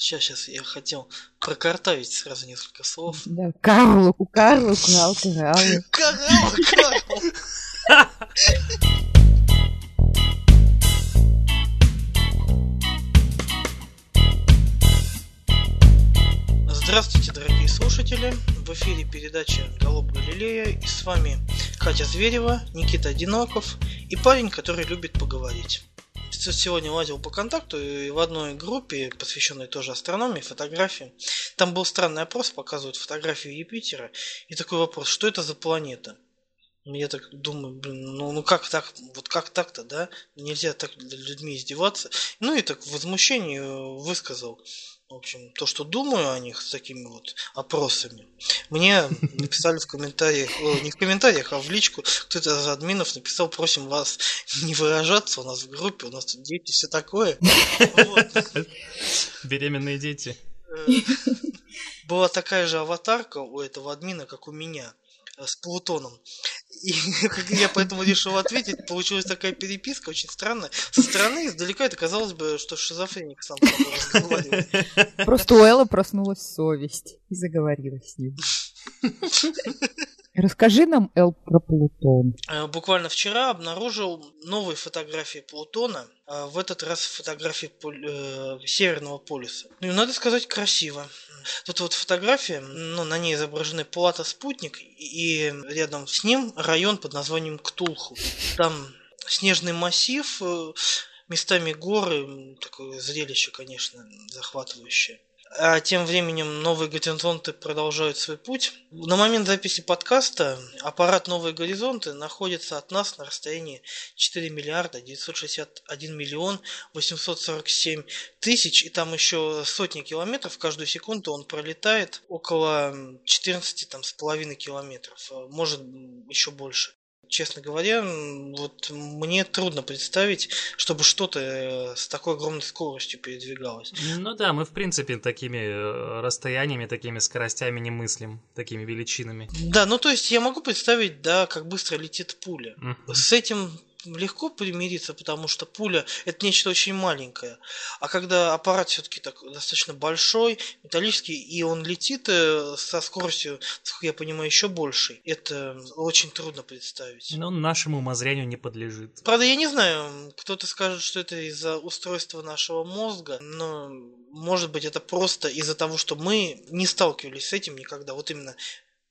Сейчас, сейчас, я хотел прокартавить сразу несколько слов. Да, Карл, у украл кораллы. Коралл, Карл! Здравствуйте, дорогие слушатели! В эфире передача «Голуб Галилея» и с вами Катя Зверева, Никита Одиноков и парень, который любит поговорить. Сегодня лазил по контакту и в одной группе, посвященной тоже астрономии, фотографии, там был странный опрос, показывают фотографию Юпитера, и такой вопрос, что это за планета? Я так думаю, блин, ну, ну как так, вот как так-то, да? Нельзя так людьми издеваться. Ну и так в возмущении высказал в общем, то, что думаю о них с такими вот опросами, мне написали в комментариях, не в комментариях, а в личку, кто-то из админов написал, просим вас не выражаться у нас в группе, у нас тут дети, все такое. Беременные дети. Э, была такая же аватарка у этого админа, как у меня, с Плутоном. И я поэтому решил ответить. Получилась такая переписка, очень странная. Со стороны издалека это казалось бы, что шизофреник сам разговаривает. Просто у Эллы проснулась совесть и заговорила с ним. Расскажи нам, Эл, про Плутон. Э, буквально вчера обнаружил новые фотографии Плутона. Э, в этот раз фотографии э, Северного полюса. Ну надо сказать, красиво. Тут вот фотография, ну, на ней изображены Плата спутник и рядом с ним район под названием Ктулху. Там снежный массив, местами горы, такое зрелище, конечно, захватывающее. А тем временем новые горизонты продолжают свой путь. На момент записи подкаста аппарат «Новые горизонты» находится от нас на расстоянии 4 миллиарда 961 миллион 847 тысяч, и там еще сотни километров, каждую секунду он пролетает около 14 там, с половиной километров, может еще больше честно говоря, вот мне трудно представить, чтобы что-то э, с такой огромной скоростью передвигалось. Ну да, мы в принципе такими э, расстояниями, такими скоростями не мыслим, такими величинами. Да, ну то есть я могу представить, да, как быстро летит пуля. Uh-huh. С этим легко примириться, потому что пуля это нечто очень маленькое. А когда аппарат все-таки так достаточно большой, металлический, и он летит э, со скоростью, как я понимаю, еще больше, это очень трудно представить. Но нашему умозрению не подлежит. Правда, я не знаю, кто-то скажет, что это из-за устройства нашего мозга, но может быть это просто из-за того, что мы не сталкивались с этим никогда. Вот именно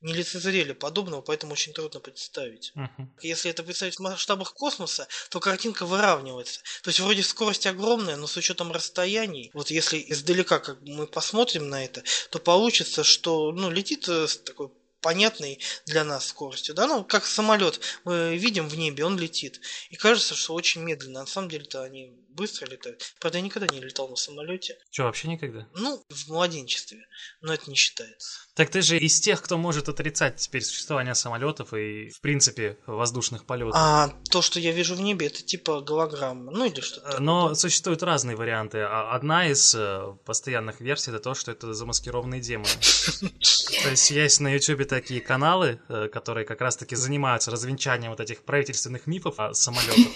не лицезрели подобного, поэтому очень трудно представить. Uh-huh. Если это представить в масштабах космоса, то картинка выравнивается. То есть вроде скорость огромная, но с учетом расстояний, вот если издалека как мы посмотрим на это, то получится, что ну, летит э, с такой понятной для нас скоростью, да, ну, как самолет, мы видим в небе, он летит, и кажется, что очень медленно, на самом деле-то они быстро летают. Правда, я никогда не летал на самолете. Что, вообще никогда? Ну, в младенчестве, но это не считается. Так ты же из тех, кто может отрицать теперь существование самолетов и, в принципе, воздушных полетов. А то, что я вижу в небе, это типа голограмма, ну или что-то. Но существуют разные варианты. А одна из э, постоянных версий это то, что это замаскированные демоны. То есть есть на YouTube такие каналы, э, которые как раз-таки занимаются развенчанием вот этих правительственных мифов о самолетах.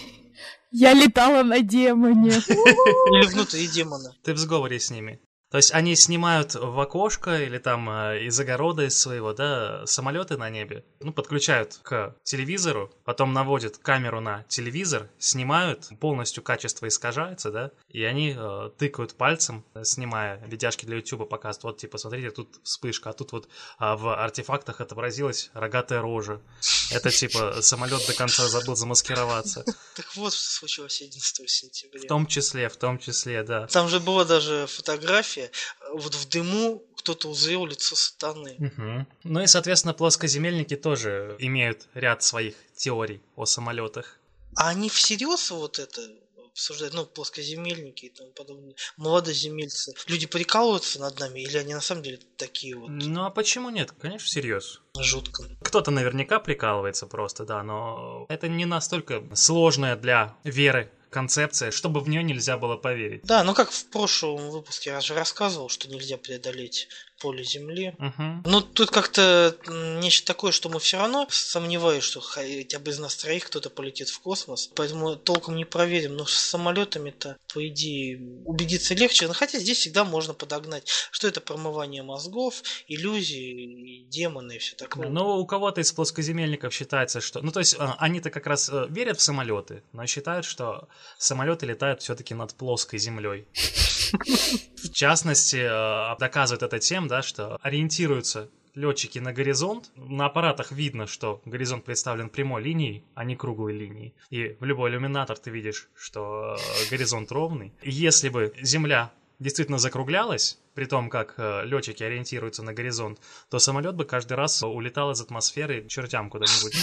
Я летала на демоне. Или внутри демона. Ты в сговоре с ними. То есть они снимают в окошко или там э, из огорода из своего, да, самолеты на небе, ну, подключают к телевизору, потом наводят камеру на телевизор, снимают, полностью качество искажается, да, и они э, тыкают пальцем, снимая видяшки для YouTube, показывают, вот, типа, смотрите, тут вспышка, а тут вот а в артефактах отобразилась рогатая рожа. Это, типа, самолет до конца забыл замаскироваться. Так вот, что случилось 11 сентября. В том числе, в том числе, да. Там же была даже фотография, Э, вот в дыму кто-то узрел лицо сатаны. Угу. Ну и, соответственно, плоскоземельники тоже имеют ряд своих теорий о самолетах. А они всерьез вот это обсуждают, ну, плоскоземельники и тому подобное, молодоземельцы, люди прикалываются над нами, или они на самом деле такие вот? Ну, а почему нет? Конечно, всерьез. Жутко. Кто-то наверняка прикалывается просто, да, но это не настолько сложное для веры концепция, чтобы в нее нельзя было поверить. Да, ну как в прошлом выпуске я же рассказывал, что нельзя преодолеть поле Земли. Мгм. Ну, тут как-то нечто такое, что мы все равно сомневаюсь, что хотя бы из нас троих кто-то полетит в космос. Поэтому толком не проверим. Но с самолетами-то, по идее, убедиться легче. Но хотя здесь всегда можно подогнать, что это промывание мозгов, иллюзии, демоны и все такое. Ну, у кого-то из плоскоземельников считается, что... Ну, то есть, а, они-то как раз э, верят в самолеты, но считают, что самолеты летают все-таки над плоской землей. В частности, э, доказывают это тем, да, что ориентируются летчики на горизонт. На аппаратах видно, что горизонт представлен прямой линией, а не круглой линией. И в любой иллюминатор ты видишь, что э, горизонт ровный. Если бы Земля действительно закруглялась, при том, как э, летчики ориентируются на горизонт, то самолет бы каждый раз улетал из атмосферы к чертям куда-нибудь.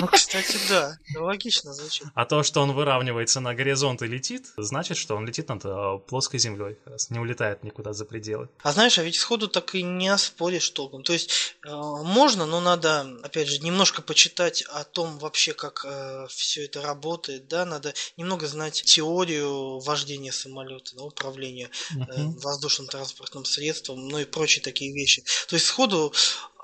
Ну, кстати, да. Логично звучит. А то, что он выравнивается на горизонт и летит, значит, что он летит над э, плоской землей, не улетает никуда за пределы. А знаешь, а ведь сходу так и не оспоришь толком. То есть э, можно, но надо, опять же, немножко почитать о том вообще, как все это работает, да, надо немного знать теорию вождения самолета, управления э, Мгм. Транспортным средством, ну и прочие такие вещи. То есть сходу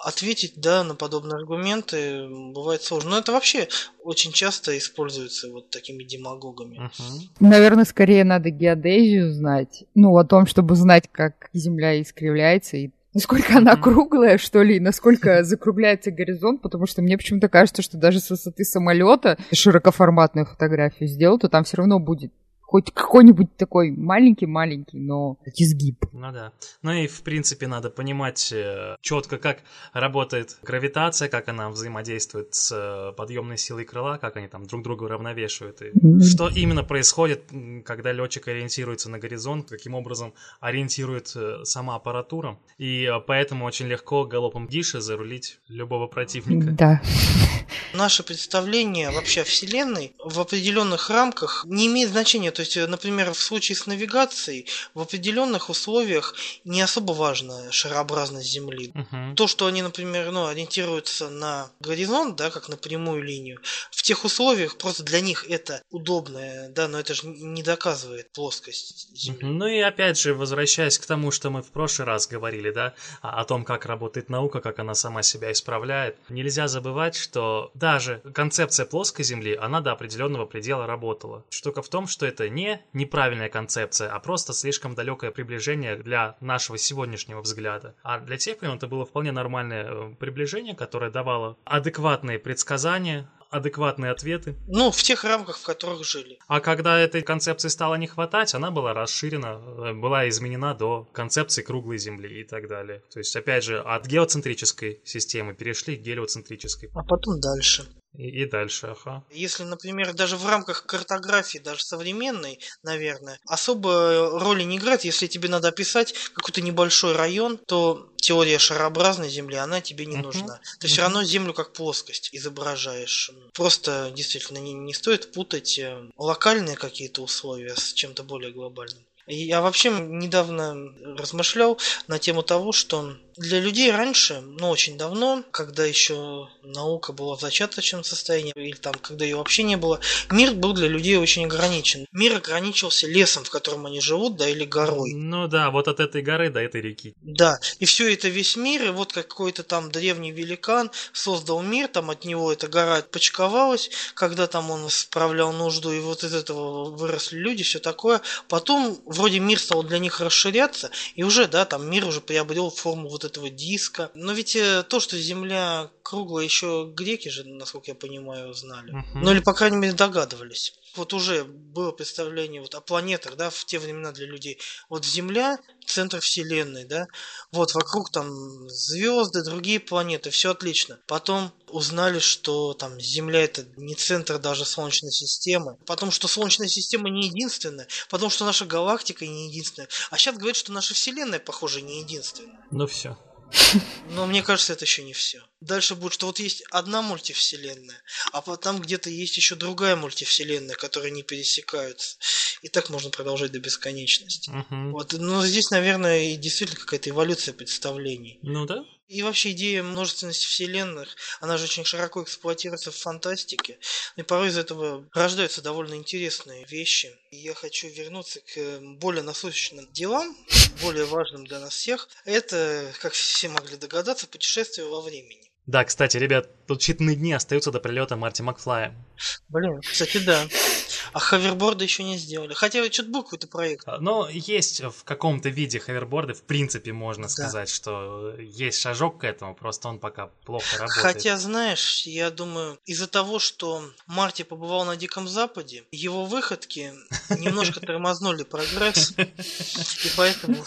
ответить, да, на подобные аргументы бывает сложно. Но это вообще очень часто используется вот такими демагогами. Мгм. Наверное, скорее надо геодезию знать. Ну, о том, чтобы знать, как Земля искривляется и насколько она круглая, что ли, и насколько закругляется горизонт, потому что мне почему-то кажется, что даже с высоты самолета широкоформатную фотографию сделал, то там все равно будет хоть какой-нибудь такой маленький-маленький, но изгиб. Ну да. Ну и в принципе надо понимать четко, как работает гравитация, как она взаимодействует с э, подъемной силой крыла, как они там друг друга равновешивают. И что именно происходит, когда летчик ориентируется на горизонт, каким образом ориентирует э, сама аппаратура. И э, поэтому очень легко галопом Гиши зарулить любого противника. Да. Наше представление вообще о Вселенной в определенных рамках не имеет значения. То есть, э, например, в случае с навигацией в определенных условиях не особо важна шарообразность Земли. Мгм. То, что они, например, ну, ориентируются на горизонт, да, как на прямую линию, в тех условиях просто для них это удобно, да, но это же не доказывает плоскость Земли. Ну и опять же, возвращаясь к тому, что мы в прошлый раз говорили, да, о том, как работает наука, как она сама себя исправляет, нельзя забывать, что даже концепция плоской Земли, она до определенного предела работала. Штука в том, что это не неправильная концепция, а просто слишком далекое приближение для нашего сегодняшнего взгляда. А для тех времен это было вполне нормальное э, приближение, которое давало адекватные предсказания, адекватные ответы. Ну, в тех рамках, в которых жили. А когда этой концепции стало не хватать, она была расширена, э, была изменена до концепции круглой Земли и так далее. То есть, опять же, от геоцентрической системы перешли к гелиоцентрической. А потом дальше. И, и дальше, ага. Если, например, даже в рамках картографии, даже современной, наверное, особо роли не играет. Если тебе надо описать какой-то небольшой район, то теория шарообразной Земли, она тебе не Мгм. нужна. Ты все равно Землю как плоскость изображаешь. Просто действительно не, не стоит путать э, локальные какие-то условия с чем-то более глобальным. Я вообще недавно размышлял на тему того, что для людей раньше, ну очень давно, когда еще наука была в зачаточном состоянии, или там, когда ее вообще не было, мир был для людей очень ограничен. Мир ограничивался лесом, в котором они живут, да, или горой. Ну да, вот от этой горы до этой реки. Да, и все это весь мир, и вот какой-то там древний великан создал мир, там от него эта гора отпочковалась, когда там он справлял нужду, и вот из этого выросли люди, все такое. Потом вроде мир стал для них расширяться, и уже, да, там мир уже приобрел форму вот этого диска. Но ведь э, то, что Земля круглая, еще греки же, насколько я понимаю, знали. Мгм. Ну или, по крайней мере, догадывались. Вот уже было представление вот о планетах, да, в те времена для людей. Вот Земля – центр Вселенной, да, вот вокруг там звезды, другие планеты, все отлично. Потом узнали, что там Земля это не центр даже Солнечной системы. Потом, что Солнечная система не единственная. Потом, что наша галактика не единственная. А сейчас говорят, что наша Вселенная, похоже, не единственная. Ну все. Но мне кажется, это еще не все. Дальше будет, что вот есть одна мультивселенная, а потом где-то есть еще другая мультивселенная, которые не пересекаются. И так можно продолжать до бесконечности. Мгм. Вот, но здесь, наверное, и действительно какая-то эволюция представлений. Ну да. И вообще идея множественности вселенных, она же очень широко эксплуатируется в фантастике. И порой из этого рождаются довольно интересные вещи. И я хочу вернуться к более насущным делам, более важным для нас всех. Это, как все могли догадаться, путешествие во времени. Да, кстати, ребят, тут считанные дни остаются до прилета Марти Макфлая. Блин, кстати, да. А хаверборды еще не сделали. Хотя что-то какой-то проект. А, но есть в каком-то виде хаверборды, в принципе, можно да. сказать, что есть шажок к этому, просто он пока плохо работает. Хотя, знаешь, я думаю, из-за того, что Марти побывал на Диком Западе, его выходки немножко тормознули прогресс, и поэтому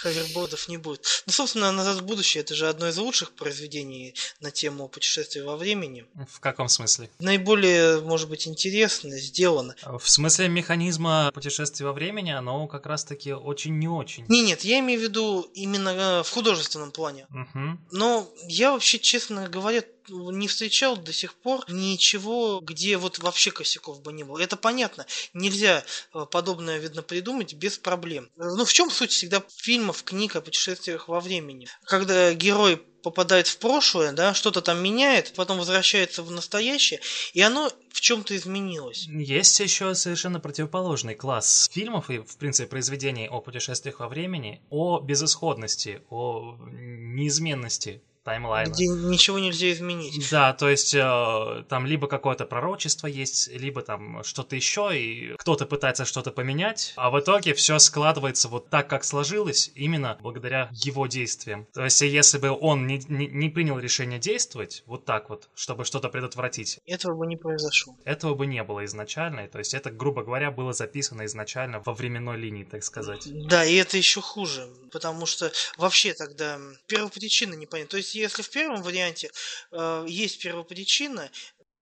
хавербордов не будет. Ну, собственно, «Назад в будущее» — это же одно из лучших произведений на тему путешествия во времени. В каком смысле? Наиболее, может быть, интересно сделано. В смысле механизма путешествия во времени оно как раз-таки очень не очень. Не, нет, я имею в виду именно э, в художественном плане. Угу. Но я вообще, честно говоря, не встречал до сих пор ничего, где вот вообще косяков бы не было. Это понятно. Нельзя э, подобное, видно, придумать без проблем. Ну, в чем суть всегда фильмов, книг о путешествиях во времени? Когда герой попадает в прошлое, да, что-то там меняет, потом возвращается в настоящее, и оно в чем-то изменилось. Есть еще совершенно противоположный класс фильмов и, в принципе, произведений о путешествиях во времени, о безысходности, о неизменности таймлайна. Где ничего нельзя изменить. Да, то есть э, там либо какое-то пророчество есть, либо там что-то еще, и кто-то пытается что-то поменять, а в итоге все складывается вот так, как сложилось, именно благодаря его действиям. То есть если бы он не, не, не принял решение действовать вот так вот, чтобы что-то предотвратить, этого бы не произошло. Этого бы не было изначально, то есть это, грубо говоря, было записано изначально во временной линии, так сказать. Да, и это еще хуже, потому что вообще тогда первопричина непонятна. То есть если в первом варианте э, есть первопричина,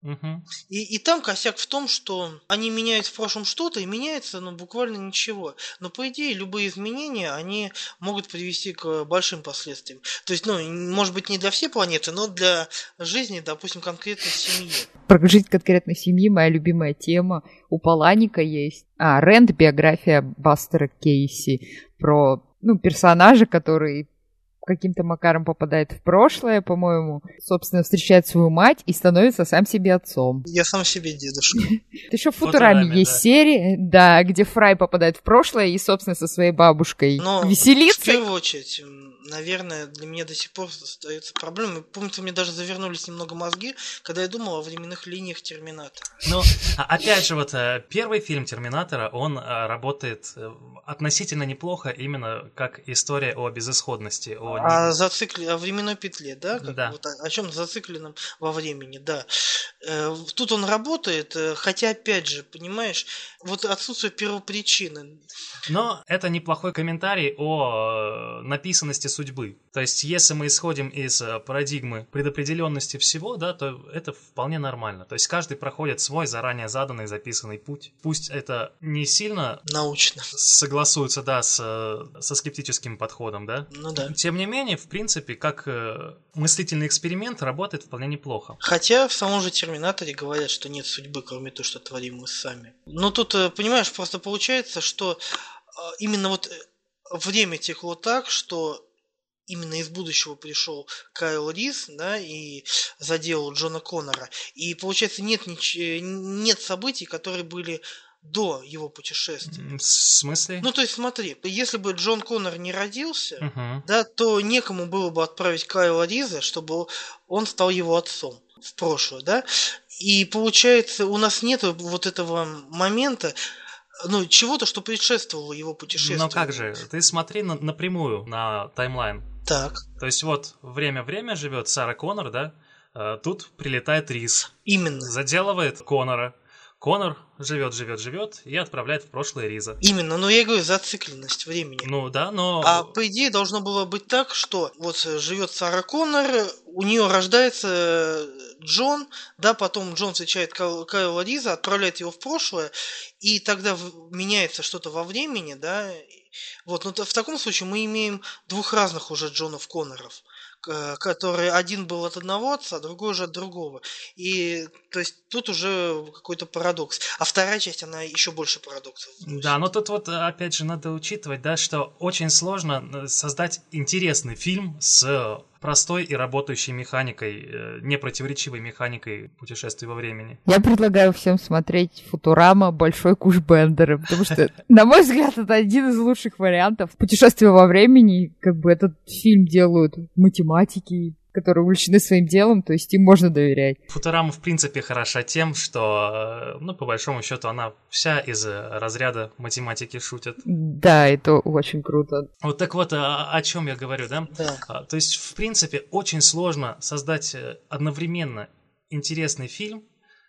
Угу. И, и там косяк в том, что они меняют в прошлом что-то, и меняется ну, буквально ничего. Но по идее любые изменения, они могут привести к большим последствиям. То есть, ну, может быть, не для всей планеты, но для жизни, допустим, конкретной семьи. Про жизнь конкретной семьи моя любимая тема. У Паланика есть. А, Рэнд, биография Бастера Кейси. Про ну, персонажа, который каким-то макаром попадает в прошлое, по-моему, собственно, встречает свою мать и становится сам себе отцом. Я сам себе дедушка. Еще в Футураме есть серия, да, где Фрай попадает в прошлое и, собственно, со своей бабушкой веселится. в первую очередь, наверное, для меня до сих пор остается проблемой. Помните, мне даже завернулись немного мозги, когда я думал о временных линиях Терминатора. Ну, а, опять же, вот э, первый фильм Терминатора, он э, работает э, относительно неплохо именно как история о безысходности. О... О, зацикли... о временной петле, да? Как да. Вот о, о чем зацикленном во времени, да. Тут он работает, хотя, опять же, понимаешь, вот отсутствие первопричины. Но это неплохой комментарий о написанности судьбы. То есть, если мы исходим из э, парадигмы предопределенности всего, да, то это вполне нормально. То есть, каждый проходит свой заранее заданный, записанный путь. Пусть это не сильно научно согласуется, да, с, э, со скептическим подходом, да. Ну да. Тем не менее, в принципе, как э, мыслительный эксперимент работает вполне неплохо. Хотя в самом же Терминаторе говорят, что нет судьбы, кроме того, что творим мы сами. Но тут, понимаешь, просто получается, что именно вот время текло так, что именно из будущего пришел Кайл Рис, да, и заделал Джона Коннора. И получается нет, нич... нет событий, которые были до его путешествия. В смысле? Ну, то есть, смотри, если бы Джон Коннор не родился, uh-huh. да, то некому было бы отправить Кайла Риза, чтобы он стал его отцом в прошлое, да. И получается, у нас нет вот этого момента, ну, чего-то, что предшествовало его путешествию. Но как же, ты смотри на, напрямую на таймлайн. Так. То есть вот время-время живет Сара Коннор, да? А, тут прилетает Рис. Именно. Заделывает Коннора. Конор живет, живет, живет и отправляет в прошлое Риза. Именно, но я говорю зацикленность времени. Ну да, но... А по идее должно было быть так, что вот живет Сара Коннор, у нее рождается Джон, да, потом Джон встречает Кайла Риза, отправляет его в прошлое, и тогда меняется что-то во времени, да, вот, но в таком случае мы имеем двух разных уже Джонов Конноров который один был от одного отца, другой уже от другого. И то есть тут уже какой-то парадокс. А вторая часть, она еще больше парадоксов. Да, но тут вот опять же надо учитывать, да, что очень сложно э, создать интересный фильм с простой и работающей механикой, э, непротиворечивой механикой путешествий во времени. Я предлагаю всем смотреть Футурама Большой куш Бендера, потому что, на мой взгляд, это один из лучших вариантов. Путешествия во времени, как бы этот фильм делают математики, которые увлечены своим делом, то есть им можно доверять. Футурама, в принципе, хороша тем, что, э, ну, по большому счету, она вся из разряда математики шутит. Да, это очень круто. Вот так вот, о, о чем я говорю, да? Да. А, То есть, в принципе, очень сложно создать э, одновременно интересный фильм,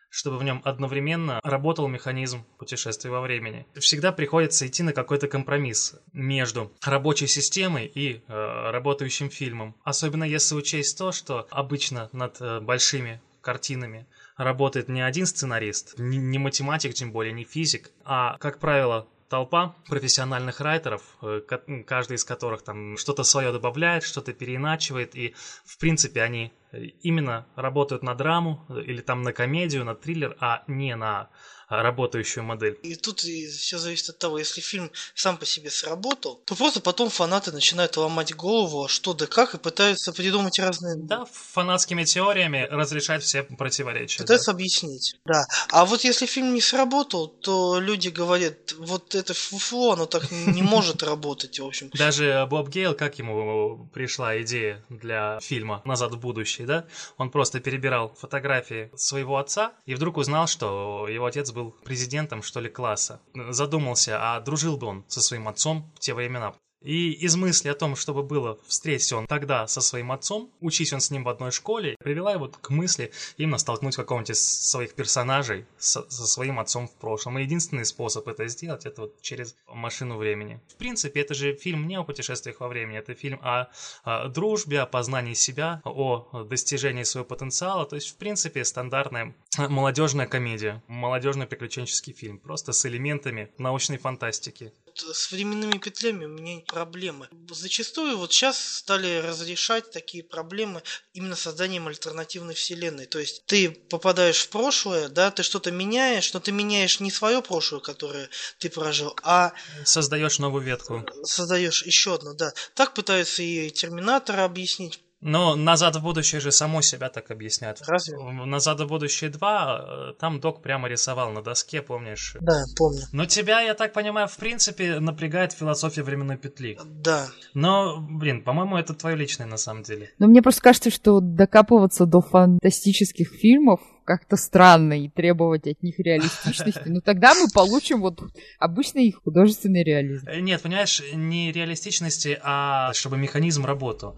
чтобы в нем одновременно работал механизм путешествия во времени. Всегда приходится идти на какой-то компромисс между рабочей системой и э, работающим фильмом. Особенно если учесть то, что обычно над э, большими картинами работает не один сценарист, не, не математик, тем более не физик, а, как правило, толпа профессиональных райтеров, э, каждый из которых там что-то свое добавляет, что-то переиначивает, и в принципе они э, именно работают на драму э, или там на комедию, на триллер, а не на работающую модель. И тут все зависит от того, если фильм сам по себе сработал, то просто потом фанаты начинают ломать голову, а что да как, и пытаются придумать разные... Да, фанатскими теориями разрешать все противоречия. да. Пытаются объяснить, да. А вот если фильм не сработал, то люди говорят, вот это фуфло, оно так не может работать, в общем. Даже Боб Гейл, как ему пришла идея для фильма «Назад в будущее», да? Он просто перебирал фотографии своего отца и вдруг узнал, что его отец был президентом, что ли, класса. Задумался, а дружил бы он со своим отцом в те времена. И из мысли о том, чтобы было, встретиться он тогда со своим отцом, учись он с ним в одной школе, привела его к мысли именно столкнуть какого-нибудь из своих персонажей со, со своим отцом в прошлом. И единственный способ это сделать, это вот через машину времени. В принципе, это же фильм не о путешествиях во времени, это фильм о, о дружбе, о познании себя, о достижении своего потенциала. То есть, в принципе, стандартная молодежная комедия, молодежный приключенческий фильм, просто с элементами научной фантастики. С временными петлями у меня проблемы. Зачастую вот сейчас стали разрешать такие проблемы именно созданием альтернативной вселенной. То есть ты попадаешь в прошлое, да, ты что-то меняешь, но ты меняешь не свое прошлое, которое ты прожил, а Создаешь новую ветку. создаешь еще одно, да. Так пытаются и Терминатора объяснить. Но «Назад в будущее» же само себя так объясняет. Разве? «Назад в будущее 2» э, там док прямо рисовал на доске, помнишь? Да, помню. Но тебя, я так понимаю, в принципе, напрягает философия временной петли. Да. Но, блин, по-моему, это твое личное на самом деле. Но мне просто кажется, что докапываться до фантастических фильмов как-то странно и требовать от них реалистичности. Но тогда мы получим вот обычный художественный реализм. Э, Нет, понимаешь, не реалистичности, а чтобы механизм работал.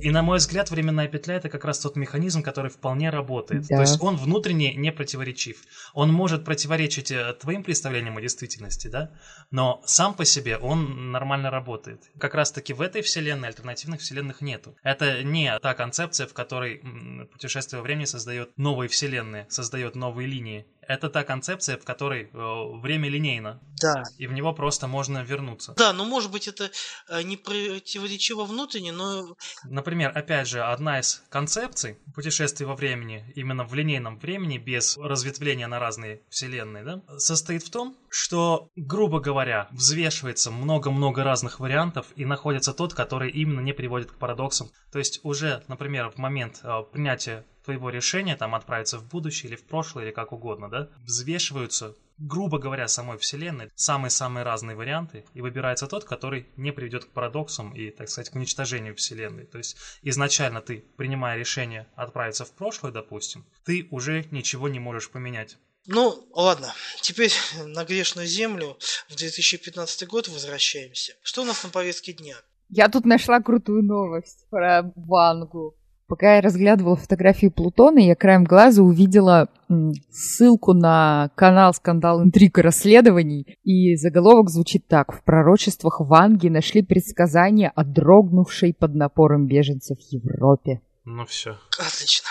И, на мой взгляд, временная петля это как раз тот механизм, который вполне работает. Да. То есть он внутренне не противоречив. Он может противоречить э, твоим представлениям о действительности, да, но сам по себе он нормально работает. Как раз таки в этой вселенной альтернативных вселенных нету. Это не та концепция, в которой путешествие во времени создает новые вселенные, создает новые линии. Это та концепция, в которой э, время линейно, Да. и в него просто можно вернуться. Да, ну может быть это э, не противоречиво внутренне, но Например, опять же, одна из концепций путешествий во времени, именно в линейном времени, без разветвления на разные вселенные, да, состоит в том, что, грубо говоря, взвешивается много-много разных вариантов и находится тот, который именно не приводит к парадоксам. То есть уже, например, в момент э, принятия твоего решения, там, отправиться в будущее или в прошлое, или как угодно, да, взвешиваются грубо говоря, самой вселенной, самые-самые разные варианты, и выбирается тот, который не приведет к парадоксам и, так сказать, к уничтожению вселенной. То есть изначально ты, принимая решение отправиться в прошлое, допустим, ты уже ничего не можешь поменять. Ну, ладно, теперь на грешную землю в 2015 год возвращаемся. Что у нас на повестке дня? Я тут нашла крутую новость про Вангу. Пока я разглядывала фотографии Плутона, я краем глаза увидела ссылку на канал «Скандал, интриг и расследований», и заголовок звучит так. В пророчествах Ванги нашли предсказания о дрогнувшей под напором беженцев Европе. Ну все. Отлично.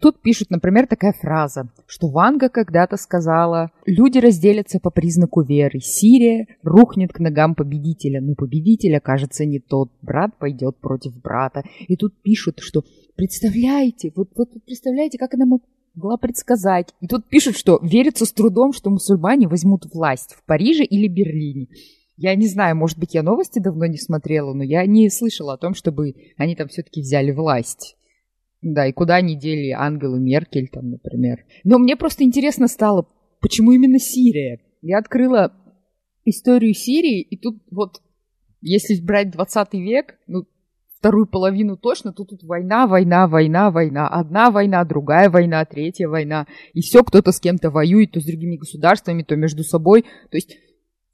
Тут пишут, например, такая фраза, что Ванга когда-то сказала «Люди разделятся по признаку веры. Сирия рухнет к ногам победителя, но победитель окажется не тот. Брат пойдет против брата». И тут пишут, что «Представляете, вот вот представляете, как она могла предсказать». И тут пишут, что верится с трудом, что мусульмане возьмут власть в Париже или Берлине. Я не знаю, может быть, я новости давно не смотрела, но я не слышала о том, чтобы они там все-таки взяли власть. Да, и куда они дели Ангелу Меркель, там, например. Но мне просто интересно стало, почему именно Сирия? Я открыла историю Сирии, и тут вот, если брать 20 век, ну, вторую половину точно, то тут война, война, война, война. Одна война, другая война, третья война. И все, кто-то с кем-то воюет, то с другими государствами, то между собой. То есть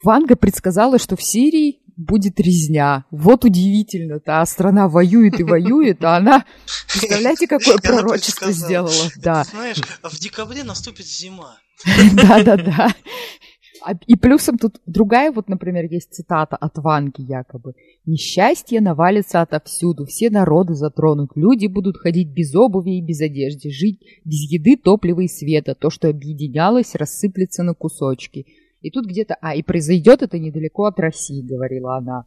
Ванга предсказала, что в Сирии будет резня. Вот удивительно, та страна воюет и воюет, а она, представляете, какое пророчество сделала. Да. Знаешь, в декабре наступит зима. Да-да-да. А, и плюсом тут другая, вот, например, есть цитата от Ванги якобы. «Несчастье навалится отовсюду, все народы затронут, люди будут ходить без обуви и без одежды, жить без еды, топлива и света, то, что объединялось, рассыплется на кусочки». И тут где-то, а, и произойдет это недалеко от России, говорила она.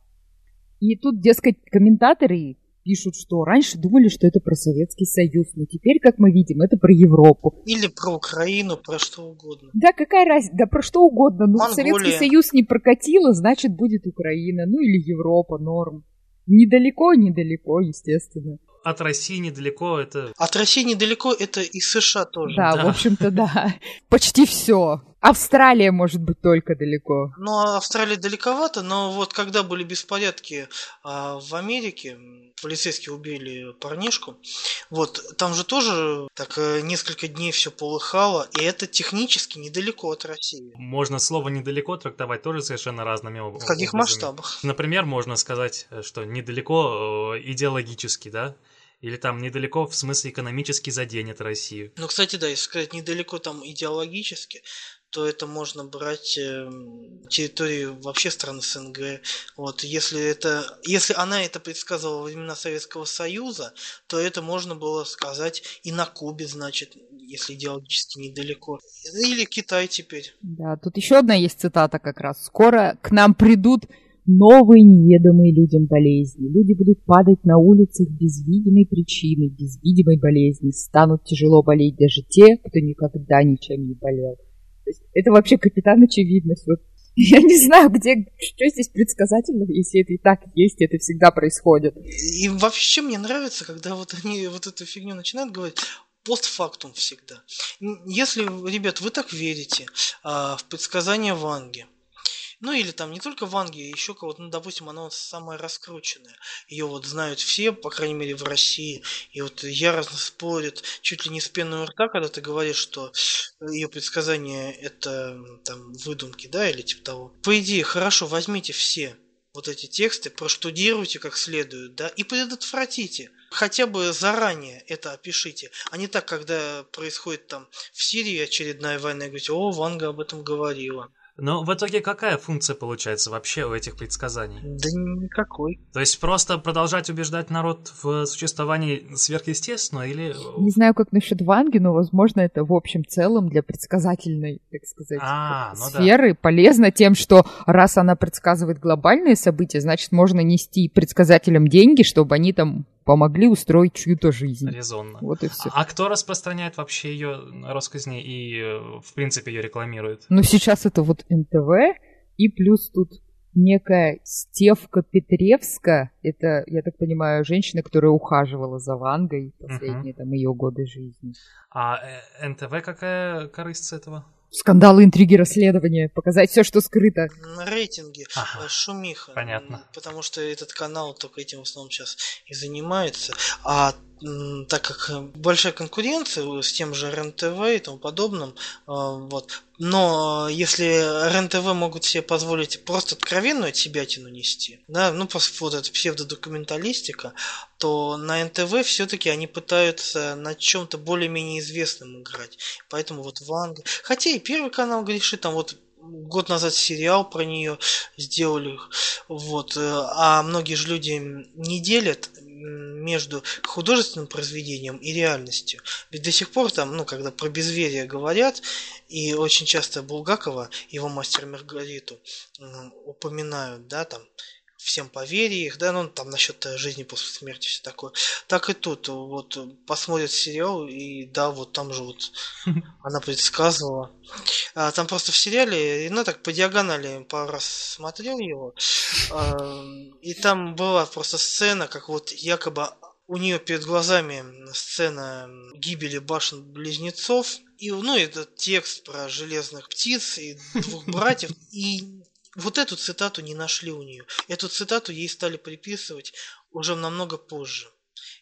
И тут, дескать, комментаторы пишут, что раньше думали, что это про Советский Союз, но теперь, как мы видим, это про Европу. Или про Украину, про что угодно. Да, какая разница, да про что угодно. Ну, Монголия. Советский Союз не прокатило, значит, будет Украина, ну или Европа, норм. Недалеко, недалеко, естественно от России недалеко это... От России недалеко это и США тоже. Да, да. в общем-то, да. Почти все. Австралия может быть только далеко. Ну, а Австралия далековато, но вот когда были беспорядки а, в Америке, полицейские убили парнишку, вот, там же тоже так э, несколько дней все полыхало, и это технически недалеко от России. Можно слово «недалеко» трактовать тоже совершенно разными образами. В каких масштабах? Например, можно сказать, э, что недалеко э, идеологически, да, или там недалеко, в смысле экономически заденет Россию. Ну, кстати, да, если сказать недалеко там идеологически, то это можно брать э, территории вообще стран СНГ. Вот, если это, если она это предсказывала во времена Советского Союза, то это можно было сказать и на Кубе, значит, если идеологически недалеко. Или Китай теперь. Да, тут еще одна есть цитата как раз. Скоро к нам придут новые неведомые людям болезни. Люди будут падать на улицах без видимой причины, без видимой болезни. Станут тяжело болеть даже те, кто никогда ничем не болел. То есть это вообще капитан очевидность. Вот я не знаю, где, что здесь предсказательно, если это и так есть, это всегда происходит. И вообще мне нравится, когда вот они вот эту фигню начинают говорить, постфактум всегда. Если, ребят, вы так верите а, в предсказания Ванги, ну или там не только Ванги, еще кого-то, ну допустим, она вот самая раскрученная. Ее вот знают все, по крайней мере в России. И вот яростно спорят чуть ли не с пеной рта, когда ты говоришь, что ее предсказания это там выдумки, да, или типа того. По идее, хорошо, возьмите все вот эти тексты, проштудируйте как следует, да, и предотвратите. Хотя бы заранее это опишите, а не так, когда происходит там в Сирии очередная война, и говорите, о, Ванга об этом говорила. Но в итоге какая функция получается вообще у этих предсказаний? Да никакой. То есть просто продолжать убеждать народ в существовании сверхъестественного или... Не знаю, как насчет Ванги, но, возможно, это в общем целом для предсказательной, так сказать, а, ну сферы да. полезно тем, что раз она предсказывает глобальные события, значит, можно нести предсказателям деньги, чтобы они там помогли устроить чью-то жизнь. Резонно. Вот и все. А кто распространяет вообще ее россказни и, э, в принципе, ее рекламирует? Ну, сейчас это вот НТВ, и плюс тут некая Стевка Петревска, это, я так понимаю, женщина, которая ухаживала за Вангой последние uh-huh. там ее годы жизни. А э, НТВ какая корысть с этого? Скандалы, интриги, расследования, показать все, что скрыто. На рейтинге ага. Э, шумиха. Понятно. Потому что этот канал только этим в основном сейчас и занимается. А так как э, большая конкуренция с тем же РЕН-ТВ и тому подобным, э, вот. Но если РЕН-ТВ могут себе позволить просто откровенную от себя тяну нести, да, ну, вот эта псевдодокументалистика, то на НТВ все-таки они пытаются на чем-то более-менее известным играть. Поэтому вот Ванга. Хотя и первый канал грешит, там вот год назад сериал про нее сделали, вот, э, а многие же люди не делят между художественным произведением и реальностью. Ведь до сих пор там, ну, когда про безверие говорят, и очень часто Булгакова, его мастер Маргариту, упоминают, да, там, всем поверье да, ну там насчет жизни после смерти все такое. Так и тут, вот посмотрят сериал, и да, вот там же вот она предсказывала. А, там просто в сериале, ну так по диагонали пару раз смотрел его, а, и там была просто сцена, как вот якобы у нее перед глазами сцена гибели башен близнецов, и, ну, этот текст про железных птиц и двух братьев, и вот эту цитату не нашли у нее. Эту цитату ей стали приписывать уже намного позже.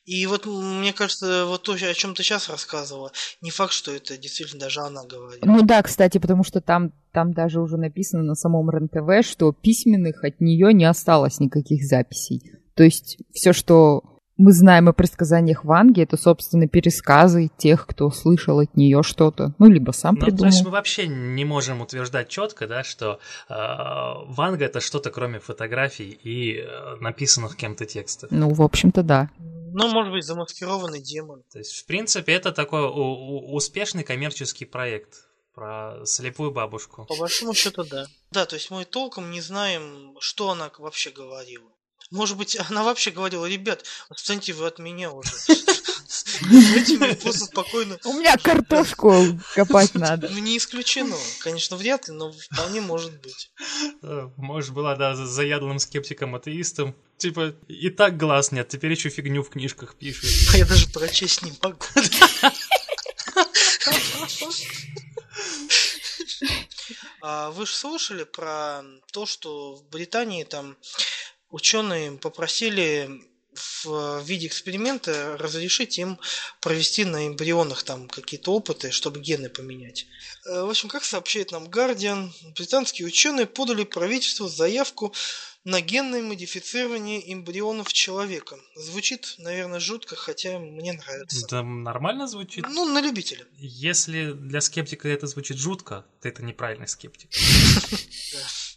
И вот мне кажется, вот то, о чем ты сейчас рассказывала, не факт, что это действительно даже она говорит. Ну да, кстати, потому что там, там даже уже написано на самом РЕН-ТВ, что письменных от нее не осталось никаких записей. То есть все, что мы знаем о предсказаниях Ванги, это, собственно, пересказы тех, кто слышал от нее что-то, ну, либо сам ну, придумал. То есть мы вообще не можем утверждать четко, да, что э, Ванга это что-то кроме фотографий и э, написанных кем-то текстов. Ну, в общем-то, да. Ну, может быть, замаскированный демон. То есть, в принципе, это такой успешный коммерческий проект про слепую бабушку. По большому счету, да. Да, то есть мы толком не знаем, что она вообще говорила. Может быть, она вообще говорила, ребят, отстаньте вы от меня уже. просто спокойно... У меня картошку копать надо. Ну, не исключено. Конечно, вряд ли, но вполне может быть. Может, была, да, заядлым скептиком-атеистом. Типа, и так глаз нет, теперь еще фигню в книжках пишут. А я даже прочесть не могу. А вы же слышали про то, что в Британии там ученые попросили в виде эксперимента разрешить им провести на эмбрионах там какие-то опыты, чтобы гены поменять. Э, в общем, как сообщает нам Guardian, британские ученые подали правительству заявку на генное модифицирование эмбрионов человека. Звучит, наверное, жутко, хотя мне нравится. Это нормально звучит? Ну, на любителя. Если для скептика это звучит жутко, то это неправильный скептик.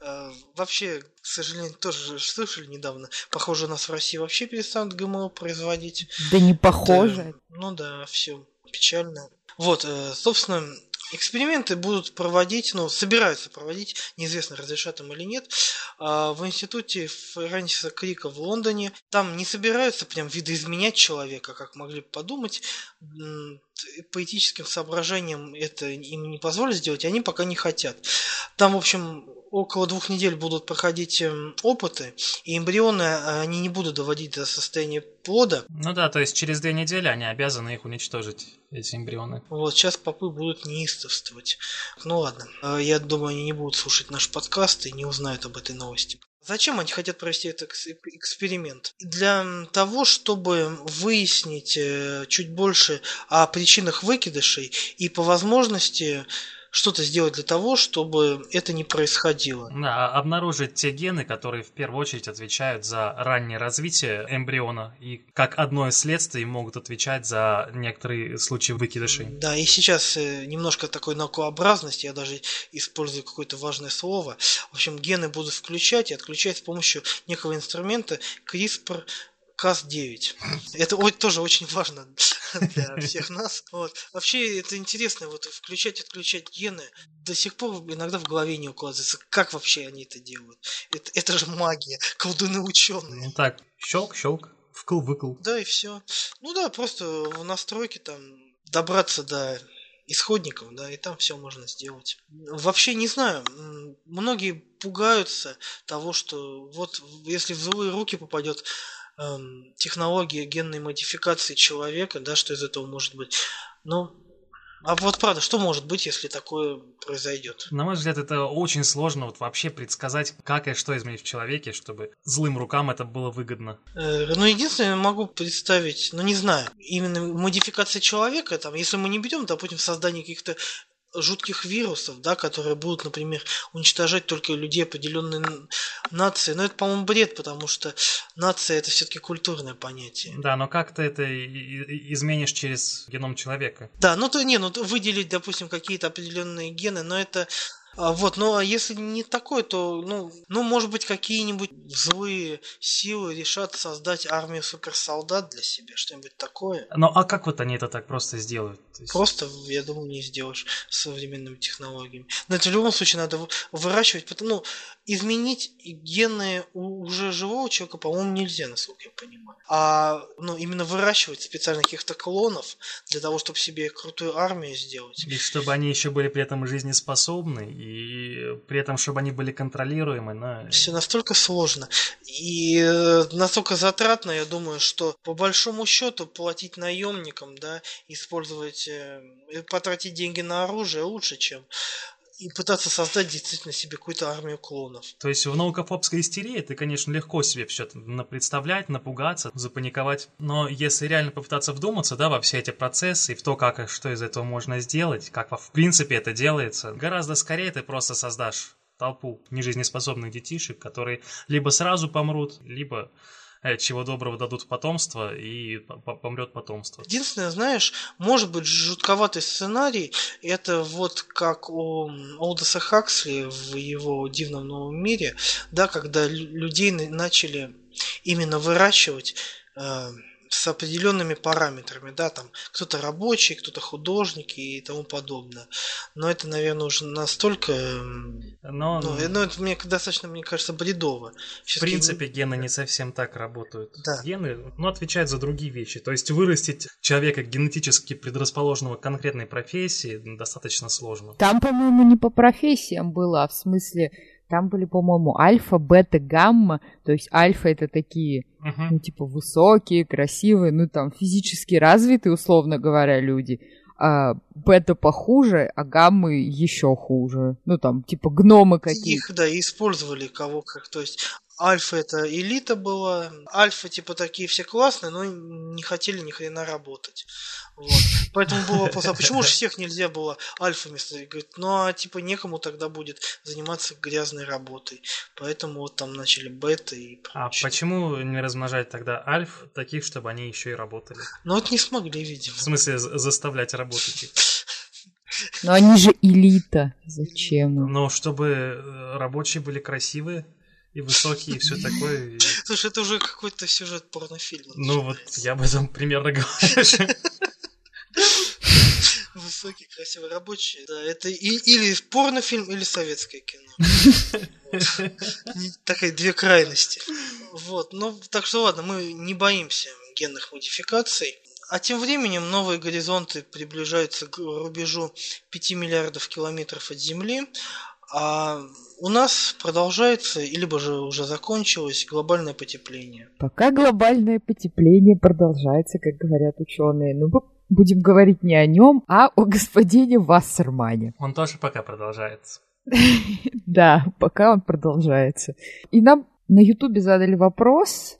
Э, вообще, к сожалению, тоже слышали недавно, похоже, у нас в России вообще перестанут ГМО производить. Да не похоже. Да, ну да, все печально. Вот, э, собственно, эксперименты будут проводить, ну, собираются проводить, неизвестно, разрешат им или нет, а, в институте Фрэнсиса Крика в Лондоне. Там не собираются прям видоизменять человека, как могли бы подумать. По этическим соображениям это им не позволят сделать, они пока не хотят. Там, в общем, около двух недель будут проходить эм, опыты, и эмбрионы э, они не будут доводить до состояния плода. Ну да, то есть через две недели они обязаны их уничтожить, эти эмбрионы. Вот, сейчас попы будут неистовствовать. Ну ладно, э, я думаю, они не будут слушать наш подкаст и не узнают об этой новости. Зачем они хотят провести этот эксперимент? Для того, чтобы выяснить э, чуть больше о причинах выкидышей и по возможности что-то сделать для того, чтобы это не происходило. Да, а обнаружить те гены, которые в первую очередь отвечают за раннее развитие эмбриона и как одно из следствий могут отвечать за некоторые случаи выкидышей. Да, и сейчас э, немножко такой наукообразности, я даже использую какое-то важное слово. В общем, гены будут включать и отключать с помощью некого инструмента CRISPR КАС-9. Это тоже очень важно для всех нас. Вот. Вообще, это интересно, вот включать отключать гены. До сих пор иногда в голове не укладывается, как вообще они это делают. Это, это же магия, колдуны ученые. Ну так, щелк, щелк, вкл, выкл. Да, и все. Ну да, просто в настройке там добраться до исходников, да, и там все можно сделать. Вообще не знаю, многие пугаются того, что вот если в злые руки попадет технология генной модификации человека, да, что из этого может быть. Ну, а вот правда, что может быть, если такое произойдет? На мой взгляд, это очень сложно вот вообще предсказать, как и что изменить в человеке, чтобы злым рукам это было выгодно. Э, ну, единственное, могу представить, ну, не знаю, именно модификация человека, там, если мы не берем, допустим, создание каких-то жутких вирусов, да, которые будут, например, уничтожать только людей определенной нации. Но это, по-моему, бред, потому что нация это все-таки культурное понятие. Да, но как ты это изменишь через геном человека? Да, ну то не, ну выделить, допустим, какие-то определенные гены, но это а, вот, а если не такой, то, ну, ну, может быть, какие-нибудь злые силы решат создать армию суперсолдат для себя, что-нибудь такое. Ну а как вот они это так просто сделают? Есть... Просто, я думаю, не сделаешь с современными технологиями. Но это в любом случае надо выращивать, ну, изменить гены у уже живого человека, по-моему, нельзя, насколько я понимаю. А ну, именно выращивать специально каких-то клонов для того, чтобы себе крутую армию сделать. И чтобы они еще были при этом жизнеспособны, и при этом, чтобы они были контролируемы. Но... Все настолько сложно. И э, настолько затратно, я думаю, что по большому счету платить наемникам, да, использовать, потратить деньги на оружие лучше, чем и пытаться создать действительно себе какую-то армию клонов. То есть в наукофобской истерии ты, конечно, легко себе все это представлять, напугаться, запаниковать. Но если реально попытаться вдуматься, да, во все ээти процессы и в то, как и что из этого можно сделать, как в принципе это делается, гораздо скорее ты просто создашь толпу нежизнеспособных детишек, которые либо сразу помрут, либо Э, чего доброго дадут потомство, и помрет потомство. Единственное, знаешь, может быть жутковатый сценарий, это вот как у Олдоса Хаксли в его «Дивном новом мире», да, когда людей начали именно выращивать э, с определенными параметрами, да, там кто-то рабочий, кто-то художник и тому подобное. Но это, наверное, уже настолько, Но... ну, ну это мне достаточно, мне кажется, бредово. В принципе, ген... гены не совсем так работают. Да. Гены, ну, отвечают за другие вещи. То есть вырастить человека генетически предрасположенного к конкретной профессии достаточно сложно. Там, по-моему, не по профессиям было, а в смысле там были, по-моему, альфа, бета, гамма. То есть альфа это такие, uh-huh. ну, типа, высокие, красивые, ну, там, физически развитые, условно говоря, люди. А бета похуже, а гаммы еще хуже. Ну, там, типа, гномы какие-то. Их, да, использовали кого как. То есть Альфа это элита была. Альфа типа такие все классные, но не хотели ни хрена работать. Вот. Поэтому был вопрос, а почему же всех нельзя было альфами ставить? Говорит, ну а типа некому тогда будет заниматься грязной работой. Поэтому вот там начали бета и а прочее. А почему не размножать тогда альф таких, чтобы они еще и работали? Ну вот не смогли, видимо. В смысле заставлять работать их? Но они же элита. Зачем? Ну, чтобы э, рабочие были красивые и высокие, и все такое. Слушай, это уже какой-то сюжет порнофильма. Ну вот, я об этом примерно говорю. Высокий, красивый, рабочий. Да, это и, или порнофильм, или советское кино. Такая две крайности. Вот, ну, так что ладно, мы не боимся генных модификаций. А тем временем новые горизонты приближаются к рубежу 5 миллиардов километров от Земли, а у нас продолжается, либо же уже закончилось глобальное потепление. Пока глобальное потепление продолжается, как говорят ученые. Ну, будем говорить не о нем, а о господине Вассермане. Он тоже пока продолжается. Да, пока он продолжается. И нам на Ютубе задали вопрос,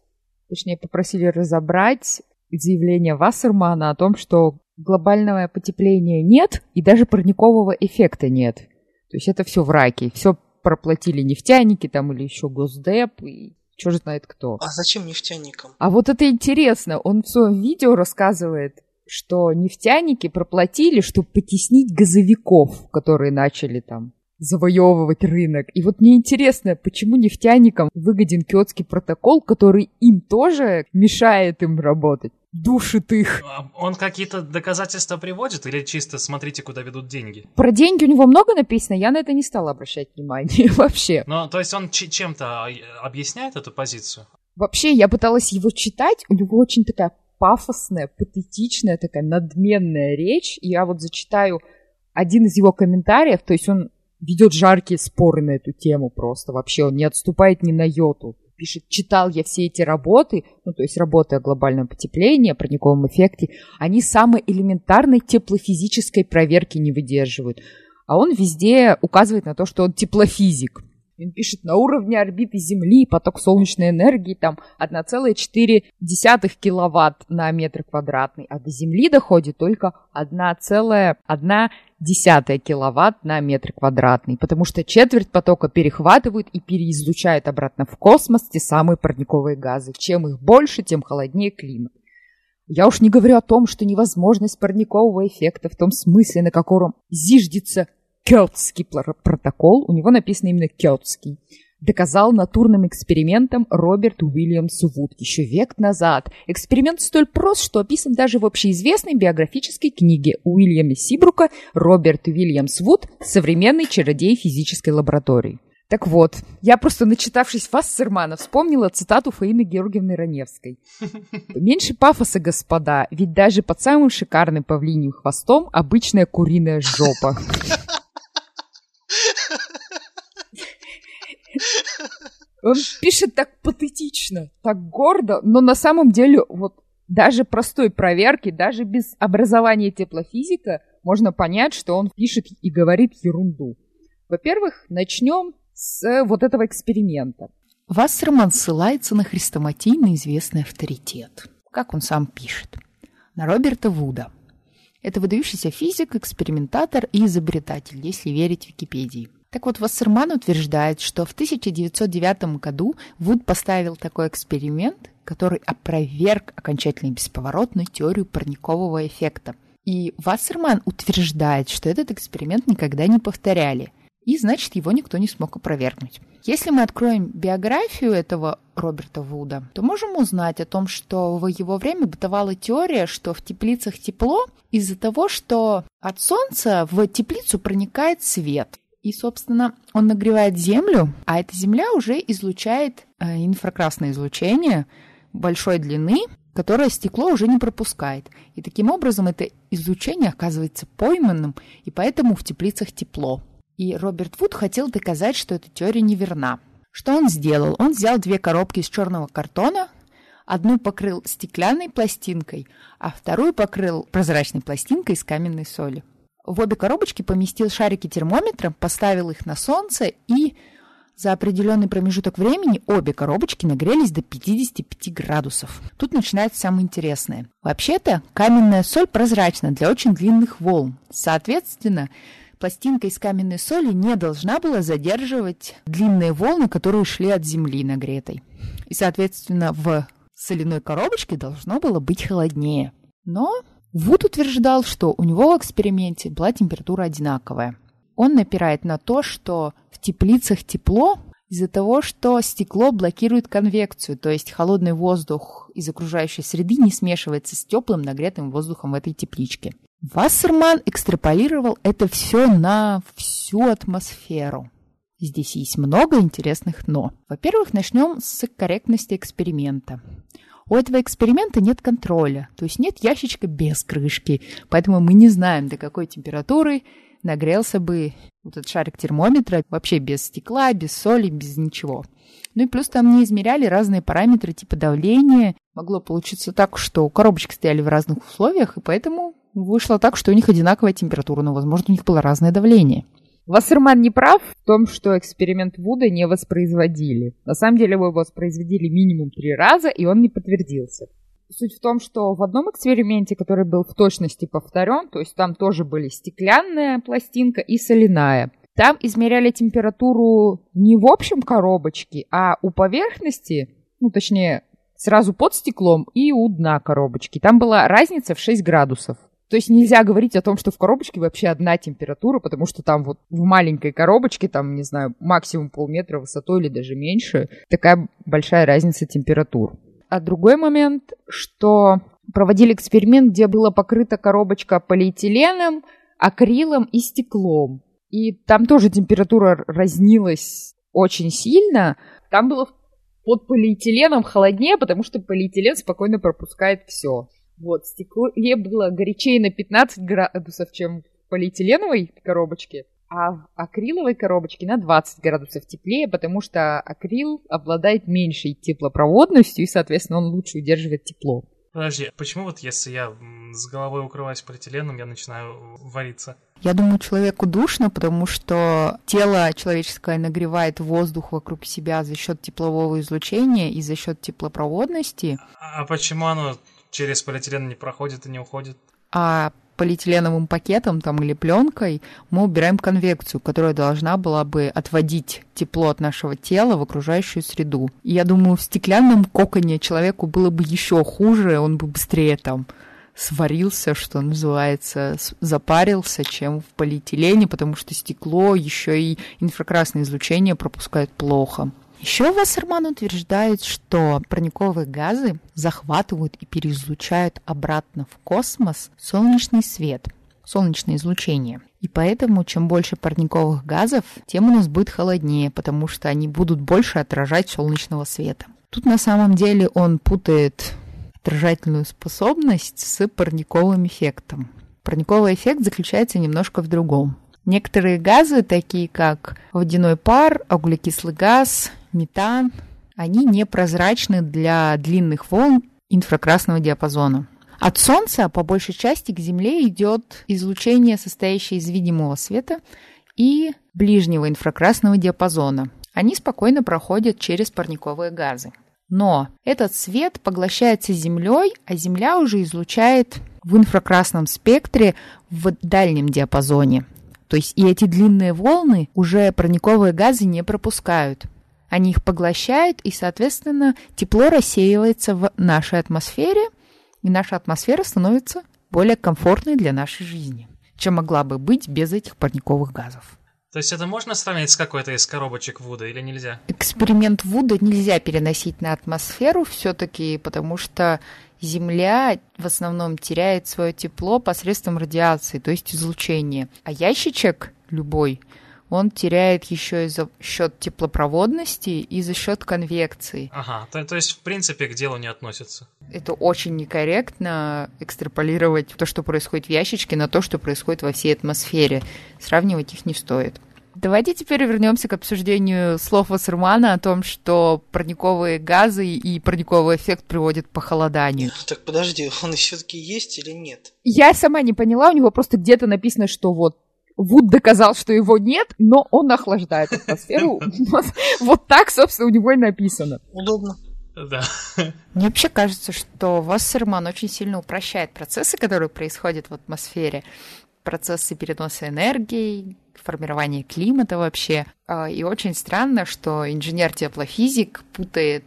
точнее попросили разобрать заявление Вассермана о том, что глобального потепления нет и даже парникового эффекта нет. То есть это все враки, все проплатили нефтяники там или еще Госдеп, и черт знает кто. А зачем нефтяникам? А вот это интересно, он в своем видео рассказывает, что нефтяники проплатили, чтобы потеснить газовиков, которые начали там завоевывать рынок. И вот мне интересно, почему нефтяникам выгоден киотский протокол, который им тоже мешает им работать? душит их. А он какие-то доказательства приводит или чисто смотрите, куда ведут деньги? Про деньги у него много написано, я на это не стала обращать внимание вообще. Ну, то есть он чем-то объясняет эту позицию? Вообще, я пыталась его читать, у него очень такая пафосная, патетичная, такая надменная речь. Я вот зачитаю один из его комментариев, то есть он ведет жаркие споры на эту тему просто вообще, он не отступает ни на йоту пишет, читал я все эти работы, ну, то есть работы о глобальном потеплении, о парниковом эффекте, они самой элементарной теплофизической проверки не выдерживают. А он везде указывает на то, что он теплофизик. Он пишет, на уровне орбиты Земли поток солнечной энергии там 1,4 киловатт на метр квадратный, а до Земли доходит только 1,1 киловатт на метр квадратный, потому что четверть потока перехватывают и переизлучают обратно в космос те самые парниковые газы. Чем их больше, тем холоднее климат. Я уж не говорю о том, что невозможность парникового эффекта в том смысле, на котором зиждется Кёртский протокол, у него написано именно Кёртский, доказал натурным экспериментом Роберт Уильямс Вуд еще век назад. Эксперимент столь прост, что описан даже в общеизвестной биографической книге Уильяма Сибрука «Роберт Уильямс Вуд. Современный чародей физической лаборатории». Так вот, я просто, начитавшись Вассермана, вспомнила цитату Фаины Георгиевны Раневской. «Меньше пафоса, господа, ведь даже под самым шикарным павлиним хвостом обычная куриная жопа». Он пишет так патетично, так гордо, но на самом деле вот даже простой проверки, даже без образования теплофизика, можно понять, что он пишет и говорит ерунду. Во-первых, начнем с вот этого эксперимента. Вассерман ссылается на хрестоматийно известный авторитет. Как он сам пишет. На Роберта Вуда. Это выдающийся физик, экспериментатор и изобретатель, если верить Википедии. Так вот, Вассерман утверждает, что в 1909 году Вуд поставил такой эксперимент, который опроверг окончательно и бесповоротную теорию парникового эффекта. И Вассерман утверждает, что этот эксперимент никогда не повторяли, и значит его никто не смог опровергнуть. Если мы откроем биографию этого Роберта Вуда, то можем узнать о том, что в его время бытовала теория, что в теплицах тепло из-за того, что от солнца в теплицу проникает свет. И, собственно, он нагревает землю, а эта земля уже излучает э, инфракрасное излучение большой длины, которое стекло уже не пропускает. И таким образом это излучение оказывается пойманным, и поэтому в теплицах тепло. И Роберт Вуд хотел доказать, что эта теория неверна. Что он сделал? Он взял две коробки из черного картона, одну покрыл стеклянной пластинкой, а вторую покрыл прозрачной пластинкой из каменной соли. В обе коробочки поместил шарики термометра, поставил их на солнце и за определенный промежуток времени обе коробочки нагрелись до 55 градусов. Тут начинается самое интересное. Вообще-то каменная соль прозрачна для очень длинных волн. Соответственно, пластинка из каменной соли не должна была задерживать длинные волны, которые шли от земли нагретой. И, соответственно, в соляной коробочке должно было быть холоднее. Но Вуд утверждал, что у него в эксперименте была температура одинаковая. Он напирает на то, что в теплицах тепло из-за того, что стекло блокирует конвекцию, то есть холодный воздух из окружающей среды не смешивается с теплым нагретым воздухом в этой тепличке. Вассерман экстраполировал это все на всю атмосферу. Здесь есть много интересных «но». Во-первых, начнем с корректности эксперимента. У этого эксперимента нет контроля, то есть нет ящичка без крышки, поэтому мы не знаем, до какой температуры нагрелся бы вот этот шарик термометра вообще без стекла, без соли, без ничего. Ну и плюс там не измеряли разные параметры типа давления. Могло получиться так, что коробочки стояли в разных условиях, и поэтому вышло так, что у них одинаковая температура, но, возможно, у них было разное давление. Вассерман не прав в том, что эксперимент Вуда не воспроизводили. На самом деле его воспроизводили минимум три раза, и он не подтвердился. Суть в том, что в одном эксперименте, который был в точности повторен, то есть там тоже были стеклянная пластинка и соляная, там измеряли температуру не в общем коробочке, а у поверхности, ну точнее сразу под стеклом и у дна коробочки. Там была разница в 6 градусов. То есть нельзя говорить о том, что в коробочке вообще одна температура, потому что там вот в маленькой коробочке, там, не знаю, максимум полметра высотой или даже меньше, такая большая разница температур. А другой момент, что проводили эксперимент, где была покрыта коробочка полиэтиленом, акрилом и стеклом. И там тоже температура разнилась очень сильно. Там было под полиэтиленом холоднее, потому что полиэтилен спокойно пропускает все. Вот, стекле было горячее на 15 градусов, чем в полиэтиленовой коробочке, а в акриловой коробочке на 20 градусов теплее, потому что акрил обладает меньшей теплопроводностью, и, соответственно, он лучше удерживает тепло. Подожди, а почему вот если я с головой укрываюсь полиэтиленом, я начинаю вариться? Я думаю, человеку душно, потому что тело человеческое нагревает воздух вокруг себя за счет теплового излучения и за счет теплопроводности. А почему оно через полиэтилен не проходит и не уходит. А полиэтиленовым пакетом там или пленкой мы убираем конвекцию, которая должна была бы отводить тепло от нашего тела в окружающую среду. И я думаю, в стеклянном коконе человеку было бы еще хуже, он бы быстрее там сварился, что называется, запарился, чем в полиэтилене, потому что стекло еще и инфракрасное излучение пропускает плохо. Еще Вассерман утверждает, что парниковые газы захватывают и переизлучают обратно в космос солнечный свет. солнечное излучение. И поэтому, чем больше парниковых газов, тем у нас будет холоднее, потому что они будут больше отражать солнечного света. Тут на самом деле он путает отражательную способность с парниковым эффектом. Парниковый эффект заключается немножко в другом. Некоторые газы, такие как водяной пар, углекислый газ, метан, они непрозрачны для длинных волн инфракрасного диапазона. От Солнца по большей части к Земле идет излучение, состоящее из видимого света и ближнего инфракрасного диапазона. Они спокойно проходят через парниковые газы. Но этот свет поглощается Землей, а Земля уже излучает в инфракрасном спектре в дальнем диапазоне. То есть и эти длинные волны уже парниковые газы не пропускают. Они их поглощают, и, соответственно, тепло рассеивается в нашей атмосфере, и наша атмосфера становится более комфортной для нашей жизни, чем могла бы быть без этих парниковых газов. То есть это можно сравнить с какой-то из коробочек Вуда или нельзя? Эксперимент Вуда нельзя переносить на атмосферу все-таки, потому что Земля в основном теряет свое тепло посредством радиации, то есть излучения. А ящичек любой, он теряет еще и за счет теплопроводности и за счет конвекции. Ага, то, то есть в принципе к делу не относится. Это очень некорректно экстраполировать то, что происходит в ящичке, на то, что происходит во всей атмосфере. Сравнивать их не стоит. Давайте теперь вернемся к обсуждению слов Вассермана о том, что парниковые газы и парниковый эффект приводят к похолоданию. Так подожди, он все-таки есть или нет? Я сама не поняла, у него просто где-то написано, что вот Вуд доказал, что его нет, но он охлаждает атмосферу. Вот так, собственно, у него и написано. Удобно. Да. Мне вообще кажется, что Вассерман очень сильно упрощает процессы, которые происходят в атмосфере. Процессы переноса энергии, формирования климата вообще. А, и очень странно, что инженер-теплофизик путает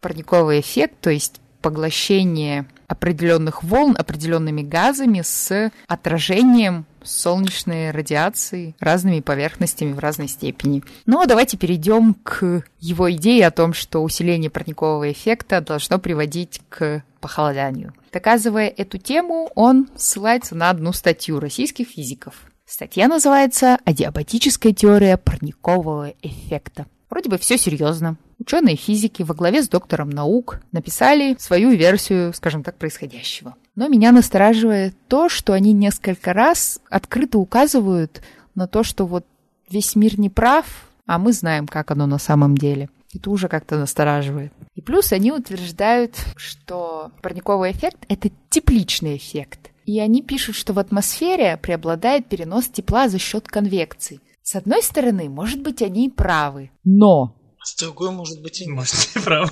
парниковый эффект, то есть поглощение определенных волн определенными газами с отражением солнечной радиации разными поверхностями в разной степени. Ну, а давайте перейдем к его идее о том, что усиление парникового эффекта должно приводить к похолоданию. Доказывая эту тему, он ссылается на одну статью российских физиков. Статья называется «Адиабатическая теория парникового эффекта». Вроде бы все серьезно. Ученые физики во главе с доктором наук написали свою версию, скажем так, происходящего. Но меня настораживает то, что они несколько раз открыто указывают на то, что вот весь мир не прав, а мы знаем, как оно на самом деле. Это уже как-то настораживает. И плюс они утверждают, что парниковый эффект — это тепличный эффект. И они пишут, что в атмосфере преобладает перенос тепла за счет конвекции. С одной стороны, может быть, они и правы. Но с другой, может быть, и нет. Может, ты прав.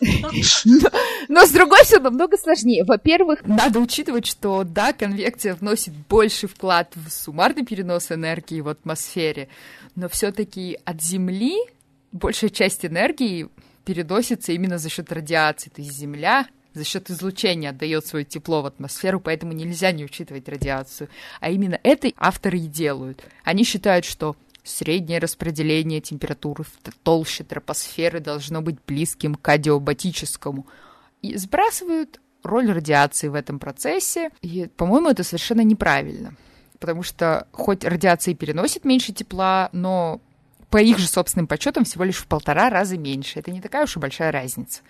Но, с другой все намного сложнее. Во-первых, надо учитывать, что да, конвекция вносит больший вклад в суммарный перенос энергии в атмосфере, но все-таки от Земли большая часть энергии переносится именно за счет радиации. То есть Земля за счет излучения отдает свое тепло в атмосферу, поэтому нельзя не учитывать радиацию. А именно это авторы и делают. Они считают, что Среднее распределение температуры в толще тропосферы должно быть близким к адиабатическому. И сбрасывают роль радиации в этом процессе. И, по-моему, это совершенно неправильно. Потому что хоть радиация переносит меньше тепла, но по их же собственным подсчетам всего лишь в полтора раза меньше. Это не такая уж и большая разница.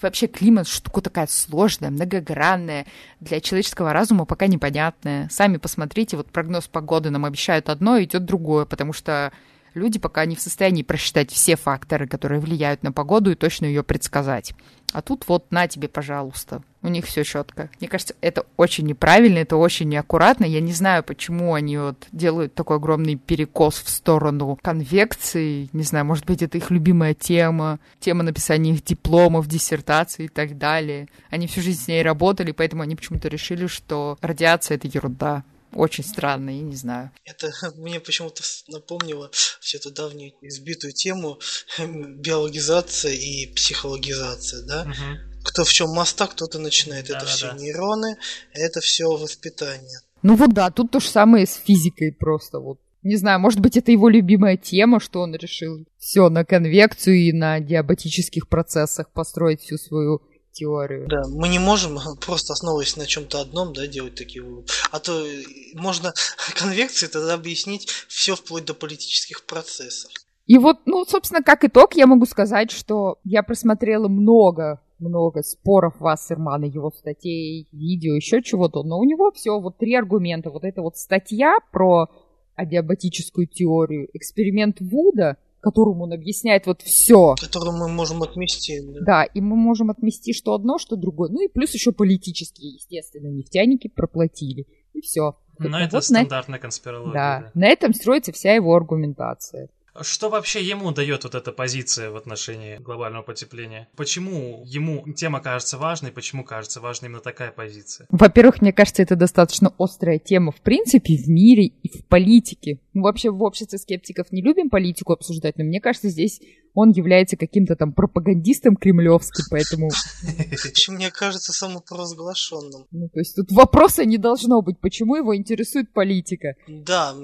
Вообще климат штука такая сложная, многогранная, для человеческого разума пока непонятная. Сами посмотрите, вот прогноз погоды нам обещают одно, идет другое, потому что люди пока не в состоянии просчитать все факторы, которые влияют на погоду и точно ее предсказать. А тут вот на тебе, пожалуйста. У них все четко. Мне кажется, это очень неправильно, это очень неаккуратно. Я не знаю, почему они вот делают такой огромный перекос в сторону конвекции. Не знаю, может быть, это их любимая тема, тема написания их дипломов, диссертаций и так далее. Они всю жизнь с ней работали, поэтому они почему-то решили, что радиация — это ерунда очень странно, я не знаю. Это мне почему-то напомнило всю эту давнюю избитую тему биологизация и психологизация, да? Угу. Кто в чем моста, кто-то начинает. Да, это да, все да. нейроны, это все воспитание. Ну вот да, тут то же самое с физикой просто вот. Не знаю, может быть, это его любимая тема, что он решил все на конвекцию и на диабатических процессах построить всю свою теорию. Да, мы не можем просто основываясь на чем-то одном, да, делать такие выводы. А то можно конвекции тогда объяснить все вплоть до политических процессов. И вот, ну, собственно, как итог, я могу сказать, что я просмотрела много много споров Вассермана, его статей, видео, еще чего-то, но у него все, вот три аргумента. Вот эта вот статья про адиабатическую теорию, эксперимент Вуда, которому он объясняет вот все. Которую мы можем отмести. Да. да, и мы можем отмести что одно, что другое. Ну и плюс еще политические, естественно, нефтяники проплатили. И все. Ну, это вот стандартная на... конспирология. Да, да, на этом строится вся его аргументация. Что вообще ему дает вот эта позиция в отношении глобального потепления? Почему ему тема кажется важной, почему кажется важной именно такая позиция? Во-первых, мне кажется, это достаточно острая тема в принципе в мире и в политике. Мы вообще в обществе скептиков не любим политику обсуждать, но мне кажется, здесь он является каким-то там пропагандистом кремлевским, поэтому... Мне кажется, самопровозглашенным. Ну, то есть тут вопроса не должно быть, почему его интересует политика. Да,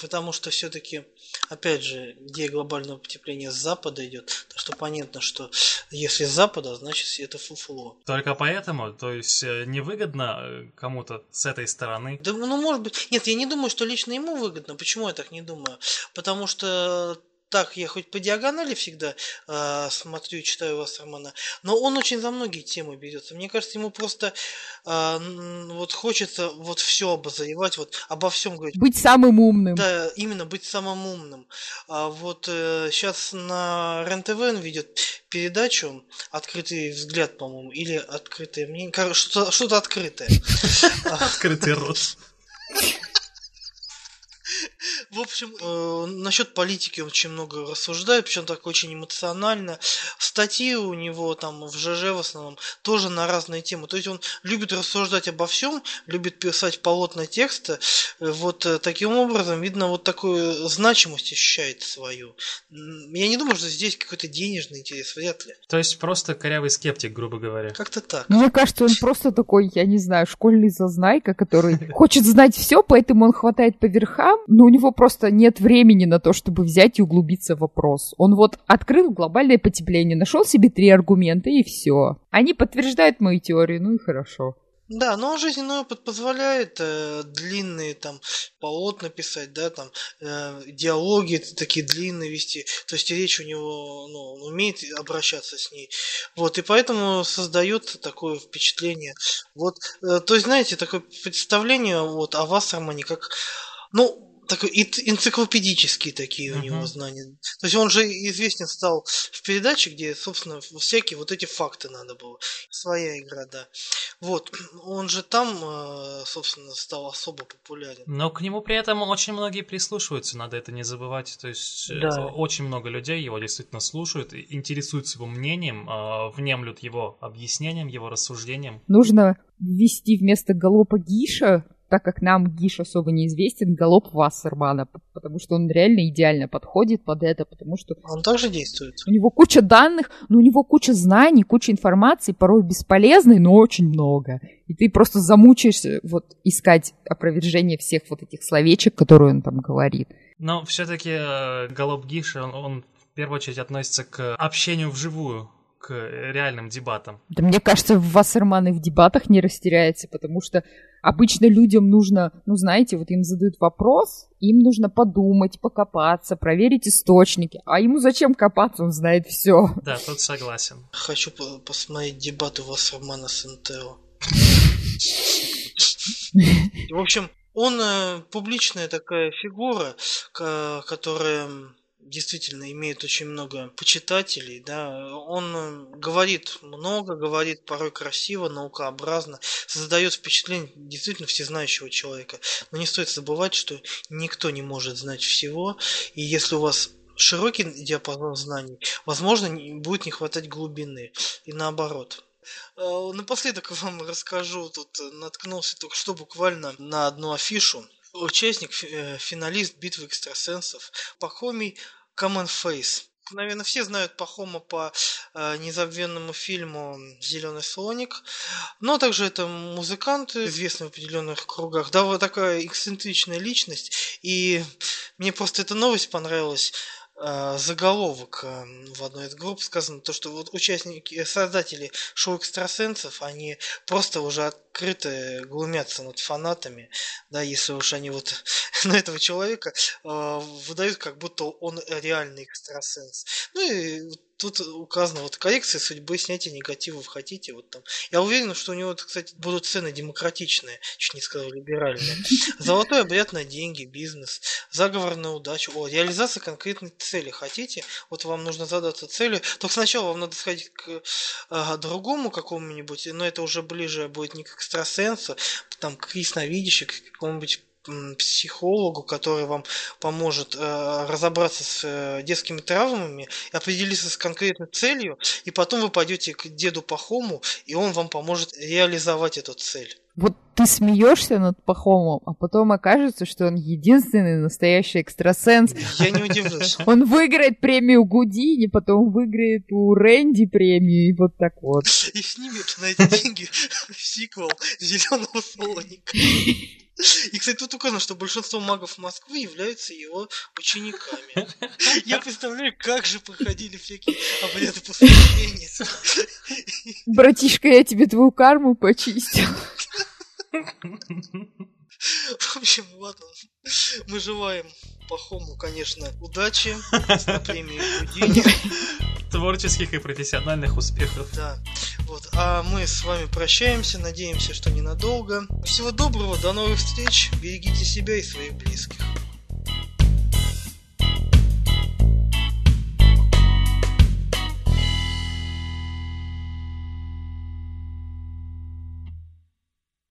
потому что все-таки, опять же, идея глобального потепления с Запада идет, так что понятно, что если с Запада, значит это фуфло. Только поэтому, то есть э, невыгодно э, кому-то с этой стороны? Да, ну, может быть, нет, я не думаю, что лично ему выгодно. Почему я так не думаю? Потому что так я хоть по диагонали всегда э, смотрю и читаю Вассермана, но он очень за многие темы берется. Мне кажется, ему просто э, вот хочется вот все обозревать, вот обо всем говорить. Быть самым умным. Да, именно быть самым умным. А вот э, сейчас на РЕН-ТВ он ведет передачу «Открытый взгляд», по-моему, или «Открытое мнение», что-то, что-то открытое. Открытый рот. В общем, э, насчет политики он очень много рассуждает, причем так очень эмоционально. Статьи у него там в ЖЖ в основном тоже на разные темы. То есть он любит рассуждать обо всем, любит писать полотна текста. Вот э, таким образом, видно, вот такую значимость ощущает свою. Я не думаю, что здесь какой-то денежный интерес, вряд ли. То есть просто корявый скептик, грубо говоря. Как-то так. Мне кажется, он просто такой, я не знаю, школьный зазнайка, который хочет знать все, поэтому он хватает по верхам, но него просто нет времени на то, чтобы взять и углубиться в вопрос. Он вот открыл глобальное потепление, нашел себе три аргумента и все. Они подтверждают мою теорию, ну и хорошо. Да, но жизненный опыт позволяет э, длинные там полотна писать, да, там э, диалоги такие длинные вести. То есть речь у него, ну, он умеет обращаться с ней. Вот, и поэтому создает такое впечатление. Вот, э, то есть, знаете, такое представление вот о Вассермане как, ну, такой энциклопедические такие uh-huh. у него знания. То есть он же известен стал в передаче, где, собственно, всякие вот эти факты надо было. Своя игра, да. Вот. Он же там, э, собственно, стал особо популярен. Но к нему при этом очень многие прислушиваются, надо это не забывать. То есть э, да. очень много людей его действительно слушают, интересуются его мнением, э, внемлют его объяснением, его рассуждением. Нужно ввести вместо галопа Гиша так как нам Гиш особо неизвестен, галоп Вассермана, потому что он реально идеально подходит под это, потому что... Он также действует. У него куча данных, но у него куча знаний, куча информации, порой бесполезной, но очень много. И ты просто замучаешься вот искать опровержение всех вот этих словечек, которые он там говорит. Но все-таки э, галоп Гиша, он, он в первую очередь относится к общению вживую к реальным дебатам. Да мне кажется, Вассерман и в дебатах не растеряется, потому что обычно людям нужно, ну знаете, вот им задают вопрос, им нужно подумать, покопаться, проверить источники. А ему зачем копаться, он знает все. Да, тут согласен. Хочу посмотреть дебаты Вассермана с НТО. В общем, он э, публичная такая фигура, которая действительно имеет очень много почитателей, да, он э, говорит много, говорит порой красиво, наукообразно, создает впечатление действительно всезнающего человека. Но не стоит забывать, что никто не может знать всего, и если у вас широкий диапазон знаний, возможно, будет не хватать глубины, и наоборот. Э, напоследок вам расскажу, тут наткнулся только что буквально на одну афишу. Участник, э, финалист битвы экстрасенсов Пахомий Common Face. Наверное, все знают Пахома по э, незабвенному фильму «Зеленый слоник». Но также это музыкант, известный в определенных кругах. Да, вот такая эксцентричная личность. И мне просто эта новость понравилась. Э, заголовок э, в одной из групп сказано, то, что вот участники, создатели шоу экстрасенсов, они просто уже открыто глумятся над фанатами, да, если уж они вот на этого человека э, выдают, как будто он реальный экстрасенс. Ну и тут указано вот коррекция судьбы, снятие негативов хотите, вот там. Я уверен, что у него, кстати, будут цены демократичные, чуть не сказал либеральные. Золотой обряд на деньги, бизнес, заговор на удачу, о, реализация конкретной цели хотите, вот вам нужно задаться целью, только сначала вам надо сходить к а, другому какому-нибудь, но это уже ближе будет не к экстрасенсу, там, к ясновидящему, к какому-нибудь психологу, который вам поможет э, разобраться с э, детскими травмами, определиться с конкретной целью, и потом вы пойдете к деду Пахому, и он вам поможет реализовать эту цель. Вот ты смеешься над Пахомом, а потом окажется, что он единственный настоящий экстрасенс. Я не удивлюсь. Он выиграет премию Гудини, потом выиграет у Рэнди премию, и вот так вот. И снимет на эти деньги сиквел Зеленого слоника. И, кстати, тут указано, что большинство магов Москвы являются его учениками. Я представляю, как же проходили всякие обряды посвящения. Братишка, я тебе твою карму почистил. В общем, ладно. Мы желаем Пахому, конечно, удачи премии Гудини. Творческих и профессиональных успехов. Да. Вот. А мы с вами прощаемся, надеемся, что ненадолго. Всего доброго, до новых встреч, берегите себя и своих близких.